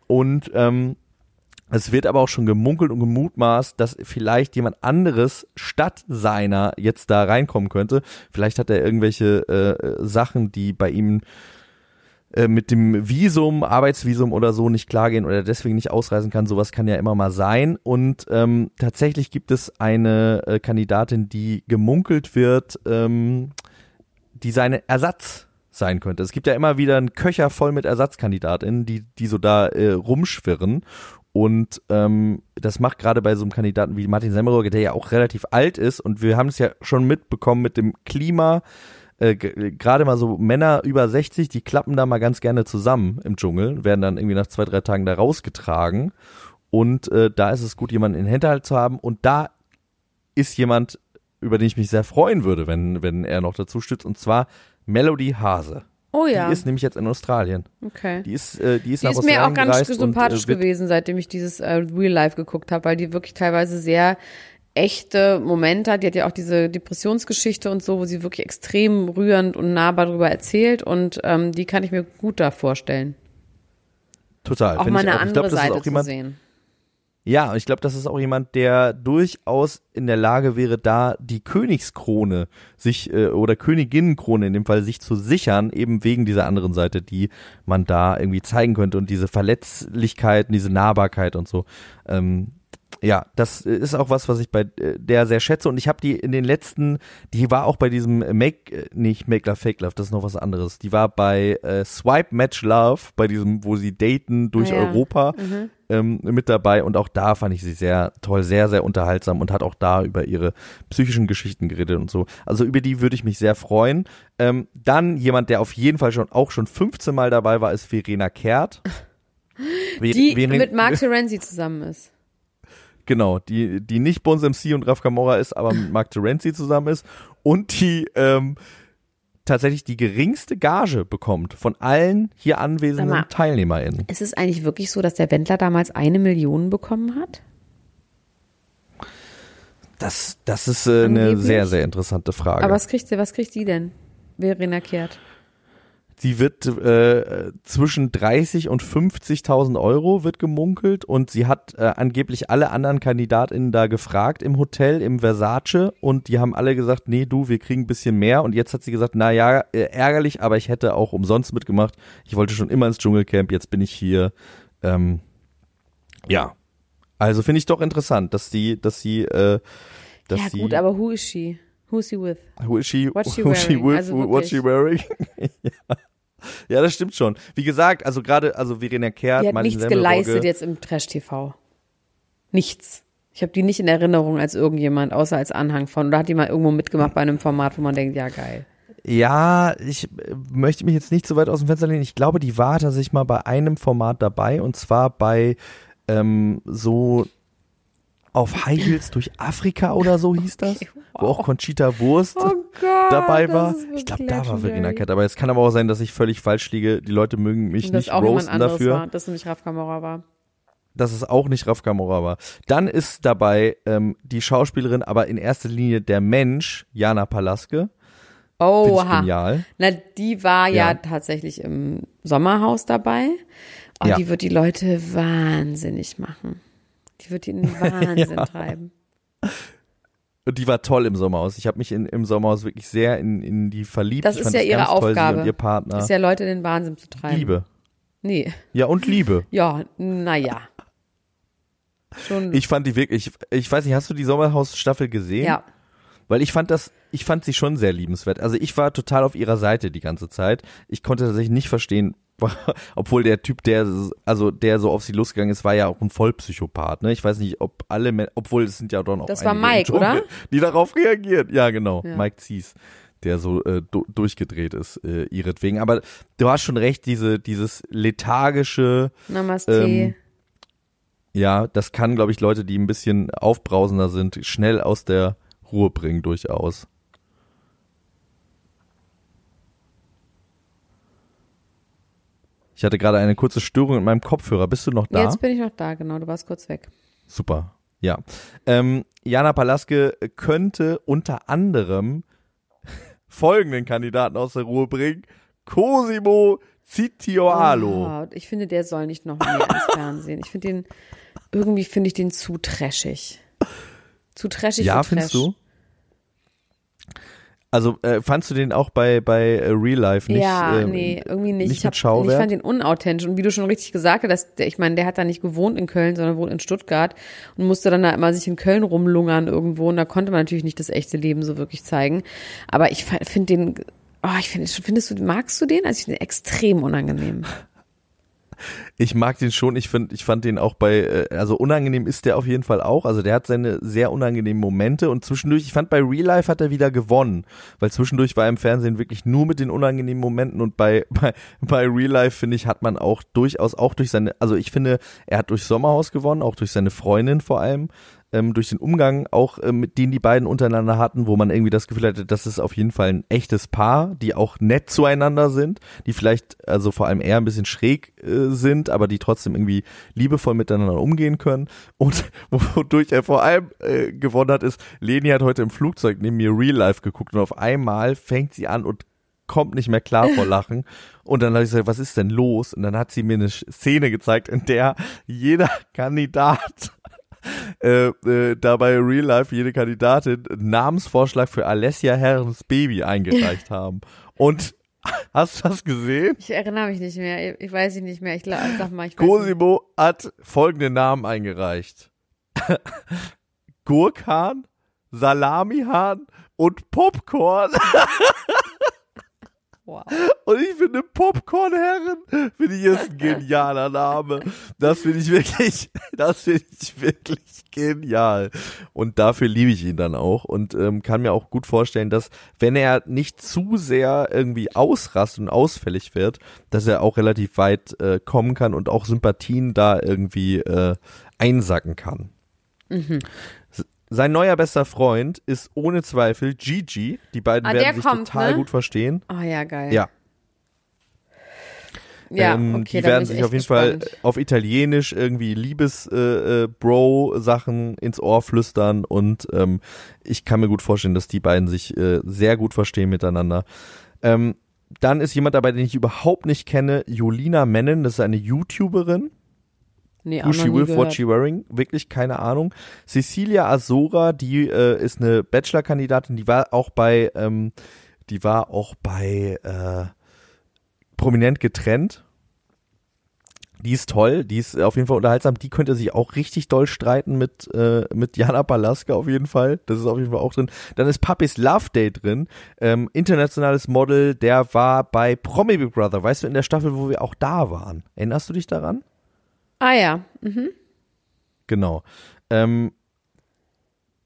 und ähm, es wird aber auch schon gemunkelt und gemutmaßt, dass vielleicht jemand anderes statt seiner jetzt da reinkommen könnte. Vielleicht hat er irgendwelche äh, Sachen, die bei ihm äh, mit dem Visum, Arbeitsvisum oder so nicht klargehen oder deswegen nicht ausreisen kann. Sowas kann ja immer mal sein. Und ähm, tatsächlich gibt es eine äh, Kandidatin, die gemunkelt wird, ähm, die seine Ersatz sein könnte. Es gibt ja immer wieder einen Köcher voll mit Ersatzkandidatinnen, die, die so da äh, rumschwirren. Und ähm, das macht gerade bei so einem Kandidaten wie Martin Semmelrogge, der ja auch relativ alt ist und wir haben es ja schon mitbekommen mit dem Klima, äh, gerade mal so Männer über 60, die klappen da mal ganz gerne zusammen im Dschungel, werden dann irgendwie nach zwei, drei Tagen da rausgetragen. Und äh, da ist es gut, jemanden in den Hinterhalt zu haben. Und da ist jemand, über den ich mich sehr freuen würde, wenn, wenn er noch dazu stützt, und zwar Melody Hase. Oh ja. Die ist nämlich jetzt in Australien. okay. Die ist, äh, die ist Die ist mir auch ganz sympathisch und, äh, gewesen, seitdem ich dieses äh, Real Life geguckt habe, weil die wirklich teilweise sehr echte Momente hat. Die hat ja auch diese Depressionsgeschichte und so, wo sie wirklich extrem rührend und nahbar darüber erzählt und ähm, die kann ich mir gut da vorstellen. Total. Auch mal ich eine Ich andere glaub, das ist Seite auch zu jemand, sehen. Ja, und ich glaube, das ist auch jemand, der durchaus in der Lage wäre, da die Königskrone sich äh, oder Königinnenkrone in dem Fall sich zu sichern, eben wegen dieser anderen Seite, die man da irgendwie zeigen könnte und diese Verletzlichkeit, diese Nahbarkeit und so. Ähm, ja, das ist auch was, was ich bei äh, der sehr schätze und ich habe die in den letzten, die war auch bei diesem Make, äh, nicht Make Love Fake Love, das ist noch was anderes. Die war bei äh, Swipe Match Love, bei diesem, wo sie daten durch Ah ja. Europa ähm, mit dabei und auch da fand ich sie sehr toll, sehr, sehr unterhaltsam und hat auch da über ihre psychischen Geschichten geredet und so. Also über die würde ich mich sehr freuen. Ähm, dann jemand, der auf jeden Fall schon auch schon 15 Mal dabei war, ist Verena Kehrt. Ver- Die Veren- mit Mark Terenzi zusammen ist. Genau, die, die nicht Bones MC und Raf Kamora ist, aber mit Mark Terenzi zusammen ist und die ähm, tatsächlich die geringste Gage bekommt von allen hier anwesenden mal. TeilnehmerInnen. Ist es eigentlich wirklich so, dass der Wendler damals eine Million bekommen hat? Das, das ist äh, eine sehr, sehr interessante Frage. Aber was kriegt sie, was kriegt die denn? Verena Kehrt. Sie wird äh, zwischen 30 und 50.000 Euro wird gemunkelt und sie hat äh, angeblich alle anderen KandidatInnen da gefragt im Hotel, im Versace und die haben alle gesagt, nee, du, wir kriegen ein bisschen mehr und jetzt hat sie gesagt, na ja, äh, ärgerlich, aber ich hätte auch umsonst mitgemacht. Ich wollte schon immer ins Dschungelcamp, jetzt bin ich hier. Ähm, ja, also finde ich doch interessant, dass sie, dass sie, äh, dass Ja sie, gut, aber who is she? Who is she with? Who is she? What's she who is she wearing? with? Also what's she wearing? ja. ja, das stimmt schon. Wie gesagt, also gerade, also Verena Kehrt, Die hat Martin nichts geleistet jetzt im Trash-TV. Nichts. Ich habe die nicht in Erinnerung als irgendjemand, außer als Anhang von. Oder hat die mal irgendwo mitgemacht bei einem Format, wo man denkt, ja geil. Ja, ich äh, möchte mich jetzt nicht so weit aus dem Fenster lehnen. Ich glaube, die war tatsächlich mal bei einem Format dabei und zwar bei ähm, so auf High Heels durch Afrika oder so hieß das, Okay, wo auch Conchita Wurst Oh Gott. dabei war. Ich glaube, da war Verena. Kett. Aber es kann aber auch sein, dass ich völlig falsch liege. Die Leute mögen mich Und das nicht roasten dafür. war, das nämlich Raf Kamora war. dass es auch nicht Raf Kamora war. Dann ist dabei ähm, die Schauspielerin, aber in erster Linie der Mensch, Jana Palaske. Oha. genial. Na, die war ja, Ja. tatsächlich im Sommerhaus dabei. Oh, Ja. die wird die Leute wahnsinnig machen. Die wird die in den Wahnsinn treiben. Und die war toll im Sommerhaus. Ich habe mich in, im Sommerhaus wirklich sehr in, in die verliebt. Das ich ist ja ihre toll, Aufgabe. Und ihr Partner. Ist ja Leute in den Wahnsinn zu treiben. Liebe. Nee. Ja, und Liebe. Ja, naja. Schon. Ich fand die wirklich, ich weiß nicht, hast du die Sommerhaus-Staffel gesehen? ja. Weil ich fand das, ich fand sie schon sehr liebenswert. Also ich war total auf ihrer Seite die ganze Zeit. Ich konnte tatsächlich nicht verstehen, obwohl der Typ, der, also der so auf sie losgegangen ist, war ja auch ein Vollpsychopath. Ne? Ich weiß nicht, ob alle, Men obwohl es sind ja doch noch Das war Mike, Dschungel, oder? Die darauf reagieren. Ja, genau. Ja. Mike Zies, der so äh, du durchgedreht ist äh, ihretwegen. Aber du hast schon recht, diese dieses lethargische, Namaste. ähm, ja, das kann, glaube ich, Leute, die ein bisschen aufbrausender sind, schnell aus der Ruhe bringen, durchaus. Ich hatte gerade eine kurze Störung in meinem Kopfhörer. Bist du noch da? Jetzt bin ich noch da, genau. Du warst kurz weg. Super. Ja. Ähm, Jana Palaske könnte unter anderem folgenden Kandidaten aus der Ruhe bringen. Cosimo Citioalo. Oh, ich finde, der soll nicht noch mehr ins Fernsehen. Ich finde den, irgendwie finde ich den zu trashig. Zu trashig ja, findest Trash. du? Also äh, fandst du den auch bei bei äh, Real Life nicht? ja, ähm, nee, irgendwie nicht. nicht ich, hab, ich fand den unauthentisch. Und wie du schon richtig gesagt hast, ich meine, der hat da nicht gewohnt in Köln, sondern wohnt in Stuttgart und musste dann da immer sich in Köln rumlungern irgendwo. Und da konnte man natürlich nicht das echte Leben so wirklich zeigen. Aber ich finde den, oh, ich finde, findest du, magst du den? Also ich finde den extrem unangenehm. Ich mag den schon. Ich finde, ich fand den auch bei, äh, also unangenehm ist der auf jeden Fall auch. Also der hat seine sehr unangenehmen Momente und zwischendurch, ich fand bei Real Life hat er wieder gewonnen, weil zwischendurch war er im Fernsehen wirklich nur mit den unangenehmen Momenten und bei bei, bei Real Life finde ich hat man auch durchaus auch durch seine, also ich finde, er hat durch Sommerhaus gewonnen, auch durch seine Freundin vor allem. Ähm, durch den Umgang auch ähm, mit denen die beiden untereinander hatten, wo man irgendwie das Gefühl hatte, das ist auf jeden Fall ein echtes Paar, die auch nett zueinander sind, die vielleicht also vor allem eher ein bisschen schräg äh, sind, aber die trotzdem irgendwie liebevoll miteinander umgehen können. Und wodurch er vor allem äh, gewonnen hat, ist, Leni hat heute im Flugzeug neben mir Real Life geguckt und auf einmal fängt sie an und kommt nicht mehr klar vor Lachen. Und dann habe ich gesagt, was ist denn los? Und dann hat sie mir eine Szene gezeigt, in der jeder Kandidat äh, äh, dabei Real Life jede Kandidatin einen Namensvorschlag für Alessia Herrens Baby eingereicht haben. Und hast du das gesehen? Ich erinnere mich nicht mehr. Ich weiß ich nicht mehr. Ich glaub, sag mal, ich. Cosimo hat folgende Namen eingereicht. Gurkhahn, Salamihahn und Popcorn. Wow. Und ich finde Popcorn-Herren, finde ich ist ein genialer Name. Das finde ich wirklich, das finde ich wirklich genial. Und dafür liebe ich ihn dann auch und ähm, kann mir auch gut vorstellen, dass wenn er nicht zu sehr irgendwie ausrast und ausfällig wird, dass er auch relativ weit äh, kommen kann und auch Sympathien da irgendwie äh, einsacken kann. S- Sein neuer bester Freund ist ohne Zweifel Gigi. Die beiden Ah, werden sich kommt, total ne? gut verstehen. Oh ja, geil. Ja. ja ähm, okay, die werden ich sich auf jeden Fall gespannt. auf Italienisch irgendwie Liebes-Bro-Sachen ins Ohr flüstern und ähm, ich kann mir gut vorstellen, dass die beiden sich äh, sehr gut verstehen miteinander. Ähm, dann ist jemand dabei, den ich überhaupt nicht kenne, Julina Mennen, das ist eine YouTuberin. Nee, Who she with, what she wearing, wirklich keine Ahnung. Cecilia Azora, die äh, ist eine Bachelor-Kandidatin, die war auch bei, ähm, die war auch bei äh, Prominent getrennt. Die ist toll, die ist auf jeden Fall unterhaltsam. Die könnte sich auch richtig doll streiten mit, äh, mit Jana Palaska auf jeden Fall. Das ist auf jeden Fall auch drin. Dann ist Puppies Love Day drin. Ähm, internationales Model, der war bei Promi Big Brother. Weißt du, in der Staffel, wo wir auch da waren. Erinnerst du dich daran? Ah ja. Mhm. Genau. Ähm,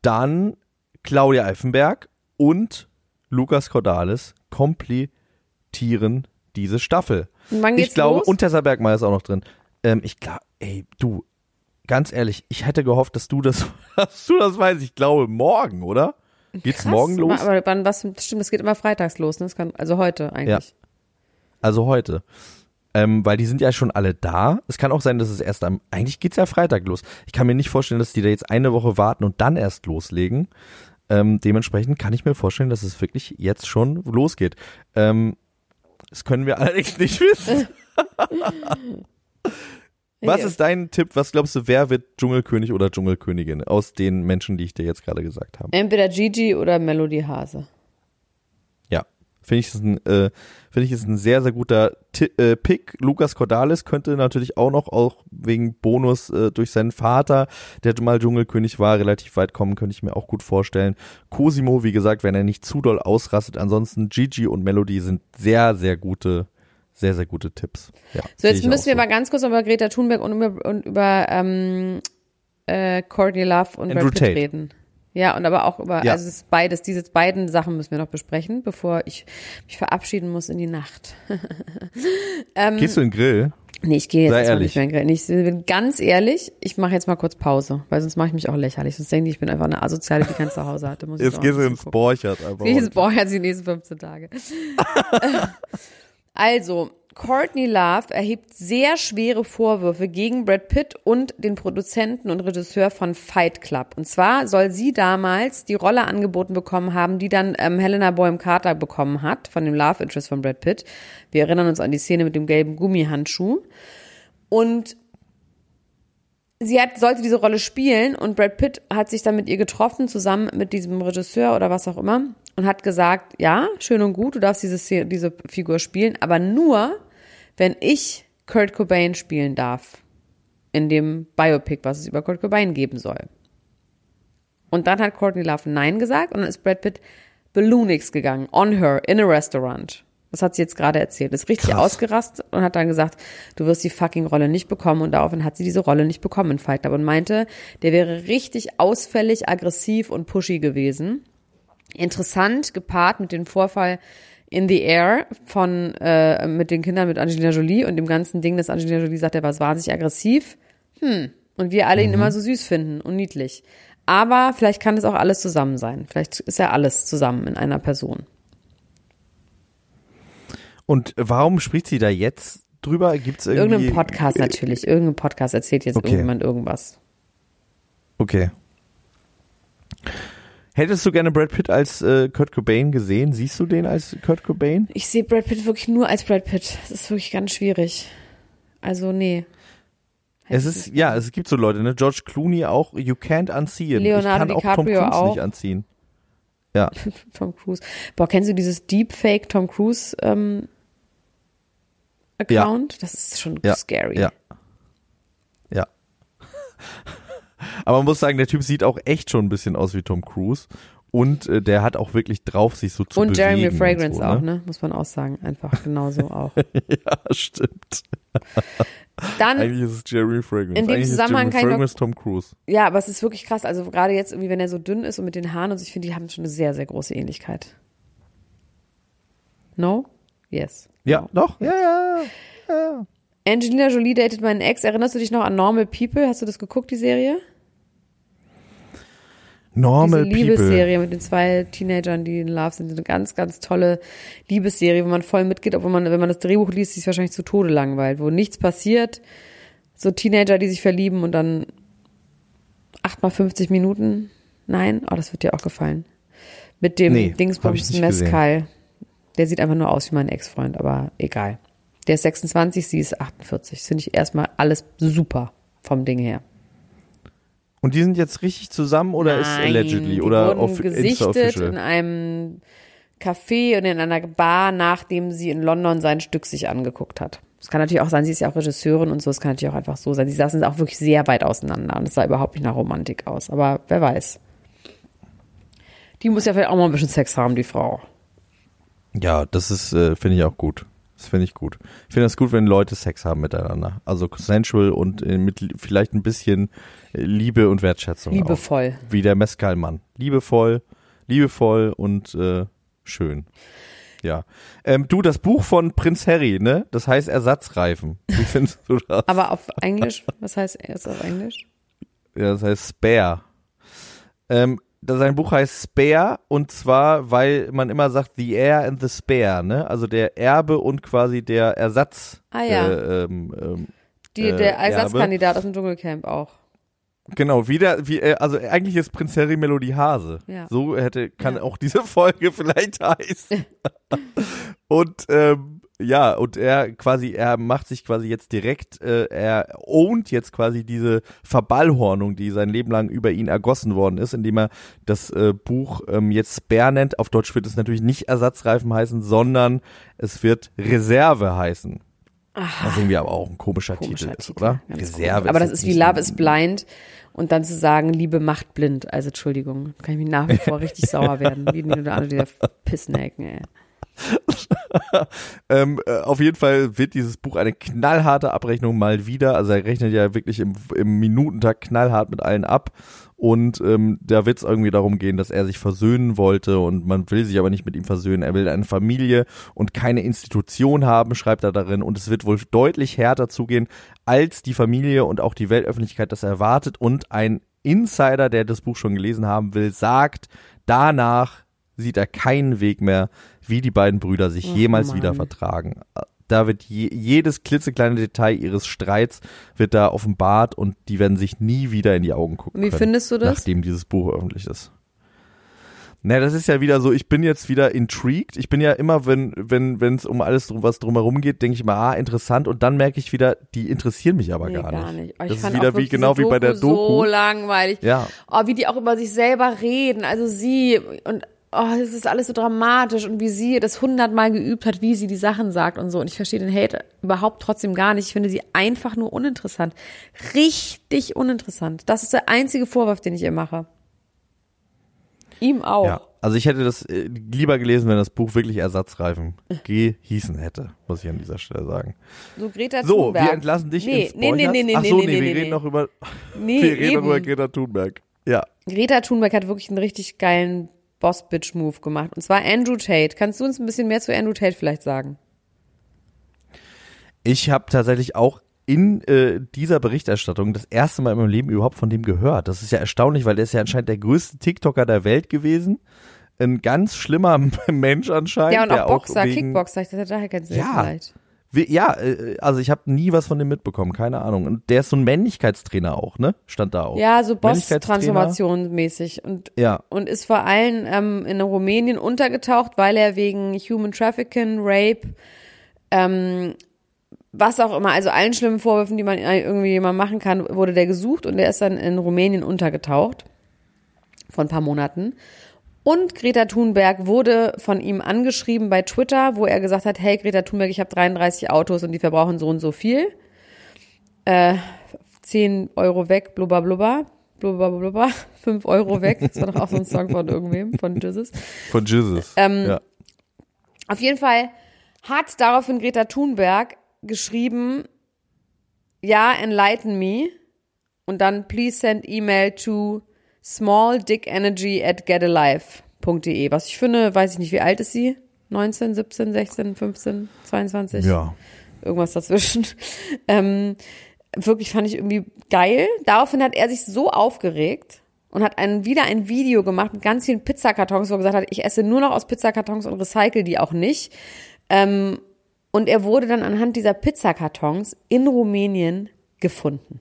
dann Claudia Eifenberg und Lukas Cordalis komplettieren diese Staffel. Und wann geht's ich glaube, los? und Tessa Bergmeier ist auch noch drin. Ähm, ich glaube, ey, du, ganz ehrlich, ich hätte gehofft, dass du das, dass du das weißt. Ich glaube, morgen, oder? Geht's Krass, morgen los? Aber wann, was, stimmt, es geht immer freitags los, ne? Kann, also heute eigentlich. Also heute. Ähm, weil die sind ja schon alle da. Es kann auch sein, dass es erst am, eigentlich geht's ja Freitag los. Ich kann mir nicht vorstellen, dass die da jetzt eine Woche warten und dann erst loslegen. Ähm, dementsprechend kann ich mir vorstellen, dass es wirklich jetzt schon losgeht. Ähm, das können wir allerdings nicht wissen. Was ist dein Tipp? Was glaubst du, wer wird Dschungelkönig oder Dschungelkönigin aus den Menschen, die ich dir jetzt gerade gesagt habe? Entweder Gigi oder Melody Hase. Finde ich, ist ein, äh, finde ich, ist ein sehr, sehr guter Ti äh, Pick. Lukas Cordalis könnte natürlich auch noch, auch wegen Bonus äh, durch seinen Vater, der mal Dschungelkönig war, relativ weit kommen, könnte ich mir auch gut vorstellen. Cosimo, wie gesagt, wenn er nicht zu doll ausrastet. Ansonsten Gigi und Melody sind sehr, sehr gute, sehr, sehr gute Tipps. Ja, So, jetzt müssen wir so. mal ganz kurz über Greta Thunberg und über, und über ähm, äh, Courtney Love und Andrew Brad Pitt Tate. reden. Ja, und aber auch über, Ja. also es ist beides, diese beiden Sachen müssen wir noch besprechen, bevor ich mich verabschieden muss in die Nacht. Gehst du in den Grill? Nee, ich gehe jetzt Sei ehrlich. nicht mehr in den Grill. Ich bin ganz ehrlich, ich mache jetzt mal kurz Pause, weil sonst mache ich mich auch lächerlich. Sonst denken die, ich bin einfach eine Asoziale, die kein Zuhause hatte. Muss ich Jetzt gehst du ins. Borchert einfach. Wie heute. Boah, jetzt die nächsten 15 Tage. also, Courtney Love erhebt sehr schwere Vorwürfe gegen Brad Pitt und den Produzenten und Regisseur von Fight Club. Und zwar soll sie damals die Rolle angeboten bekommen haben, die dann ähm, Helena Bonham Carter bekommen hat, von dem Love Interest von Brad Pitt. Wir erinnern uns an die Szene mit dem gelben Gummihandschuh. Und sie hat, sollte diese Rolle spielen und Brad Pitt hat sich dann mit ihr getroffen, zusammen mit diesem Regisseur oder was auch immer, und hat gesagt, ja, schön und gut, du darfst diese, diese Figur spielen, aber nur, wenn ich Kurt Cobain spielen darf. In dem Biopic, was es über Kurt Cobain geben soll. Und dann hat Courtney Love Nein gesagt und dann ist Brad Pitt Balloonix gegangen, on her, in a restaurant. Das hat sie jetzt gerade erzählt. Ist richtig Krass. ausgerastet und hat dann gesagt, du wirst die fucking Rolle nicht bekommen. Und daraufhin hat sie diese Rolle nicht bekommen in Fight Club und meinte, der wäre richtig ausfällig, aggressiv und pushy gewesen. Interessant, gepaart mit dem Vorfall in the Air von äh, mit den Kindern mit Angelina Jolie und dem ganzen Ding, dass Angelina Jolie sagt, er war wahnsinnig aggressiv. Hm. Und wir alle ihn immer so süß finden und niedlich. Aber vielleicht kann es auch alles zusammen sein. Vielleicht ist ja alles zusammen in einer Person. Und warum spricht sie da jetzt drüber? Gibt's irgendwie. Irgendein Podcast natürlich. Irgendein Podcast erzählt jetzt Okay. irgendjemand irgendwas. Okay. Hättest du gerne Brad Pitt als äh, Kurt Cobain gesehen? Siehst du den als Kurt Cobain? Ich sehe Brad Pitt wirklich nur als Brad Pitt. Das ist wirklich ganz schwierig. Also, nee. Es ist, ja, es gibt so Leute, ne? George Clooney auch, you can't unsee it. Leonardo ich kann auch Tom DiCaprio Cruise auch. nicht anziehen. Ja. Tom Cruise. Boah, kennst du dieses Deepfake Tom Cruise ähm, Account? Das ist schon Ja. scary. Ja. Ja. Aber man muss sagen, der Typ sieht auch echt schon ein bisschen aus wie Tom Cruise. Und äh, der hat auch wirklich drauf, sich so zu Und bewegen. Jeremy Fragrance so, auch, ne? Muss man auch sagen. Einfach genauso auch. Ja, stimmt. Dann, Eigentlich ist es Jeremy Fragrance. In dem Eigentlich Zusammenhang ist kann ich Jeremy noch- Fragrance Tom Cruise. ja, aber es ist wirklich krass. Also gerade jetzt, irgendwie, wenn er so dünn ist und mit den Haaren und so, ich finde, die haben schon eine sehr, sehr große Ähnlichkeit. No? Yes. Ja, No. doch. Ja, ja. ja. Angelina Jolie datet meinen Ex. Erinnerst du dich noch an Normal People? Hast du das geguckt, die Serie? Normal Diese. Liebesserie mit den zwei Teenagern, die in Love sind. Eine ganz, ganz tolle Liebesserie, wo man voll mitgeht, obwohl man, wenn man das Drehbuch liest, sich wahrscheinlich zu Tode langweilt, wo nichts passiert. So Teenager, die sich verlieben und dann acht mal 50 Minuten. Nein, oh, das wird dir auch gefallen. Mit dem Nee, Dingsbums Mescal. Der sieht einfach nur aus wie mein Ex-Freund, aber egal. Der ist 26, sie ist 48. Das finde ich erstmal alles super vom Ding her. Und die sind jetzt richtig zusammen oder ist Nein, allegedly die oder wurden auf gesichtet Insta in einem Café und in einer Bar, nachdem sie in London sein Stück sich angeguckt hat. Es kann natürlich auch sein, sie ist ja auch Regisseurin und so, es kann natürlich auch einfach so sein. Sie saßen auch wirklich sehr weit auseinander und es sah überhaupt nicht nach Romantik aus, aber wer weiß. Die muss ja vielleicht auch mal ein bisschen Sex haben, die Frau. Ja, das ist, äh, finde ich auch gut. Das finde ich gut. Ich finde es gut, wenn Leute Sex haben miteinander. Also sensual und äh, mit vielleicht ein bisschen äh, Liebe und Wertschätzung. Liebevoll. Auch. Wie der Mescal-Mann. Liebevoll, liebevoll und äh, schön. Ja. Ähm, du, das Buch von Prinz Harry, ne? Das heißt Ersatzreifen. Wie findest du das? Aber auf Englisch, was heißt es auf Englisch? Ja, das heißt Spare. Ähm, sein Buch heißt Spare und zwar, weil man immer sagt The Heir and the Spare, ne? Also der Erbe und quasi der Ersatz. Ah ja. Äh, ähm, ähm, Die, äh, der. Ersatzkandidat aus dem Dschungelcamp auch. Genau, wieder, wie, äh, also eigentlich ist Prinz Harry Melodie Hase. Ja. So hätte, kann Ja. auch diese Folge vielleicht heißen. und ähm, ja, und er quasi, er macht sich quasi jetzt direkt, äh, er ownt jetzt quasi diese Verballhornung, die sein Leben lang über ihn ergossen worden ist, indem er das äh, Buch ähm, jetzt Spare nennt. Auf Deutsch wird es natürlich nicht Ersatzreifen heißen, sondern es wird Reserve heißen. Was irgendwie aber auch ein komischer, Komischer Titel ist, Titel. oder? Ganz Reserve. komisch. Aber das ist wie Love is Blind und dann zu sagen, Liebe macht blind. Also Entschuldigung, kann ich mich nach wie vor richtig sauer werden. Wie oder andere, dieser Pissnacken, ey. Ähm, äh, auf jeden Fall wird dieses Buch eine knallharte Abrechnung mal wieder. Also er rechnet ja wirklich im, im Minutentakt knallhart mit allen ab. Und ähm, da wird es irgendwie darum gehen, dass er sich versöhnen wollte und man will sich aber nicht mit ihm versöhnen. Er will eine Familie und keine Institution haben, schreibt er darin. Und es wird wohl deutlich härter zugehen, als die Familie und auch die Weltöffentlichkeit das erwartet. Und ein Insider, der das Buch schon gelesen haben will, sagt, danach sieht er keinen Weg mehr, wie die beiden Brüder sich Ach, jemals Mann. wieder vertragen. Da wird je, jedes klitzekleine Detail ihres Streits wird da offenbart und die werden sich nie wieder in die Augen gucken. Wie können, findest du das? Nachdem dieses Buch öffentlich ist. Na, das ist ja wieder so, ich bin jetzt wieder intrigued. Ich bin ja immer, wenn wenn wenn es um alles drum, was drumherum geht, denke ich mal, ah, interessant und dann merke ich wieder, die interessieren mich aber Nee, gar, nicht. Aber Das ich fand ist wieder wie genau wie bei der So Doku. langweilig. Ja. Oh, wie die auch über sich selber reden. Also sie und oh, das ist alles so dramatisch und wie sie das hundertmal geübt hat, wie sie die Sachen sagt und so. Und ich verstehe den Hate überhaupt trotzdem gar nicht. Ich finde sie einfach nur uninteressant. Richtig uninteressant. Das ist der einzige Vorwurf, den ich ihr mache. Ihm auch. Ja, also ich hätte das äh, lieber gelesen, wenn das Buch wirklich Ersatzreifen gehießen hätte, muss ich an dieser Stelle sagen. So Greta So, Thunberg. wir entlassen dich nee, ins nee, nee, nee, nee, Ach so, nee, nee, nee, wir nee, reden noch über, Nee, wir reden eben. noch über Greta Thunberg. Ja. Greta Thunberg hat wirklich einen richtig geilen Boss-Bitch-Move gemacht. Und zwar Andrew Tate. Kannst du uns ein bisschen mehr zu Andrew Tate vielleicht sagen? Ich habe tatsächlich auch in äh, dieser Berichterstattung das erste Mal in meinem Leben überhaupt von dem gehört. Das ist ja erstaunlich, weil der ist ja anscheinend der größte TikToker der Welt gewesen. Ein ganz schlimmer Mensch anscheinend. Ja, und auch Boxer, wegen, Kickboxer. Ich dachte, daher kennst du Ja. vielleicht. Wie, ja, äh, also ich habe nie was von dem mitbekommen, keine Ahnung. Und der ist so ein Männlichkeitstrainer auch, ne? Stand da auch. Ja, so. Boss-Transformation mäßig. Und, Ja. und ist vor allem ähm, in Rumänien untergetaucht, weil er wegen Human Trafficking, Rape, ähm, was auch immer, also allen schlimmen Vorwürfen, die man irgendwie jemand machen kann, wurde der gesucht und der ist dann in Rumänien untergetaucht. Vor ein paar Monaten. Und Greta Thunberg wurde von ihm angeschrieben bei Twitter, wo er gesagt hat, hey Greta Thunberg, ich habe 33 Autos und die verbrauchen so und so viel. Äh, 10 Euro weg, blubber blubber. Blubber blubber. 5 Euro weg. Das war doch auch so ein Song von irgendwem, von Jesus. Von Jesus. Ähm, ja. Auf jeden Fall hat daraufhin Greta Thunberg geschrieben, ja, enlighten me. Und dann please send email to smalldickenergy at getalive.de. Was ich finde, weiß ich nicht, wie alt ist sie? 19, 17, 16, 15, 22? Ja. irgendwas dazwischen. Ähm, wirklich fand ich irgendwie geil. Daraufhin hat er sich so aufgeregt und hat ein, wieder ein Video gemacht mit ganz vielen Pizzakartons, wo er gesagt hat, ich esse nur noch aus Pizzakartons und recycle die auch nicht. Ähm, und er wurde dann anhand dieser Pizzakartons in Rumänien gefunden.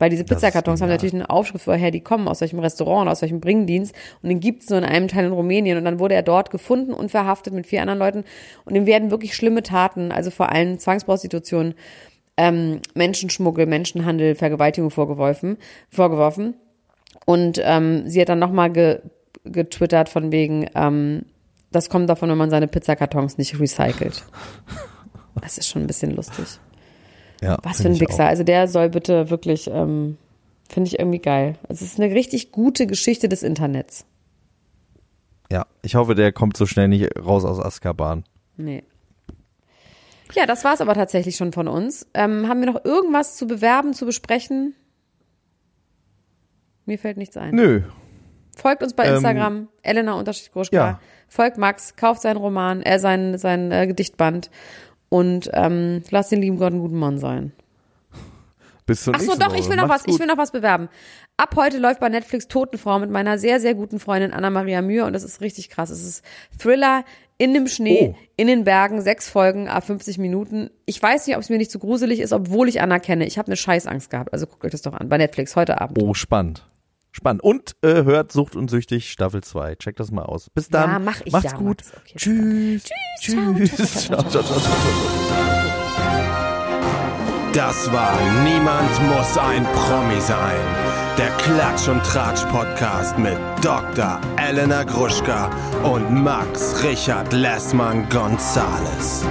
Weil diese Pizzakartons haben natürlich eine Aufschrift, woher die kommen, aus welchem Restaurant, aus welchem Bringdienst. Und den gibt's nur in einem Teil in Rumänien. Und dann wurde er dort gefunden und verhaftet mit vier anderen Leuten. Und ihm werden wirklich schlimme Taten, also vor allem Zwangsprostitution, ähm, Menschenschmuggel, Menschenhandel, Vergewaltigung vorgeworfen. vorgeworfen. Und ähm, sie hat dann nochmal ge, getwittert von wegen, ähm, das kommt davon, wenn man seine Pizzakartons nicht recycelt. Das ist schon ein bisschen lustig. Ja Was für ein ich Wichser. Also der soll bitte wirklich, ähm, finde ich irgendwie geil. Es ist eine richtig gute Geschichte des Internets. Ja, ich hoffe, der kommt so schnell nicht raus aus Azkaban. Nee. Ja, das war's aber tatsächlich schon von uns. Ähm, haben wir noch irgendwas zu bewerben, zu besprechen? Mir fällt nichts ein. Nö. Folgt uns bei Ähm, Instagram, Elena-Gruschka. ja. Folgt Max, kauft seinen Roman, äh, sein, sein äh, Gedichtband und ähm, lasst den lieben Gott einen guten Mann sein. Bis zur Ach so, doch, ich will noch was, ich will noch was bewerben. Ab heute läuft bei Netflix Totenfrau mit meiner sehr, sehr guten Freundin Anna-Maria Mühe und das ist richtig krass. Es ist Thriller in dem Schnee, Oh. in den Bergen, sechs Folgen, a 50 Minuten. Ich weiß nicht, ob es mir nicht zu gruselig ist, obwohl ich anerkenne, ich habe eine Scheißangst gehabt. Also guckt euch das doch an, bei Netflix heute Abend. Oh, spannend. Spannend. Und äh, hört Sucht und Süchtig Staffel 2. Checkt das mal aus. Bis dann. Ja, mach ich Macht's ja, gut. Okay, Tschüss. Tschüss. Ciao, ciao, ciao, ciao, ciao. Das war Niemand muss ein Promi sein. Der Klatsch und Tratsch Podcast mit Dr. Elena Gruschka und Max Richard Lessmann Gonzales.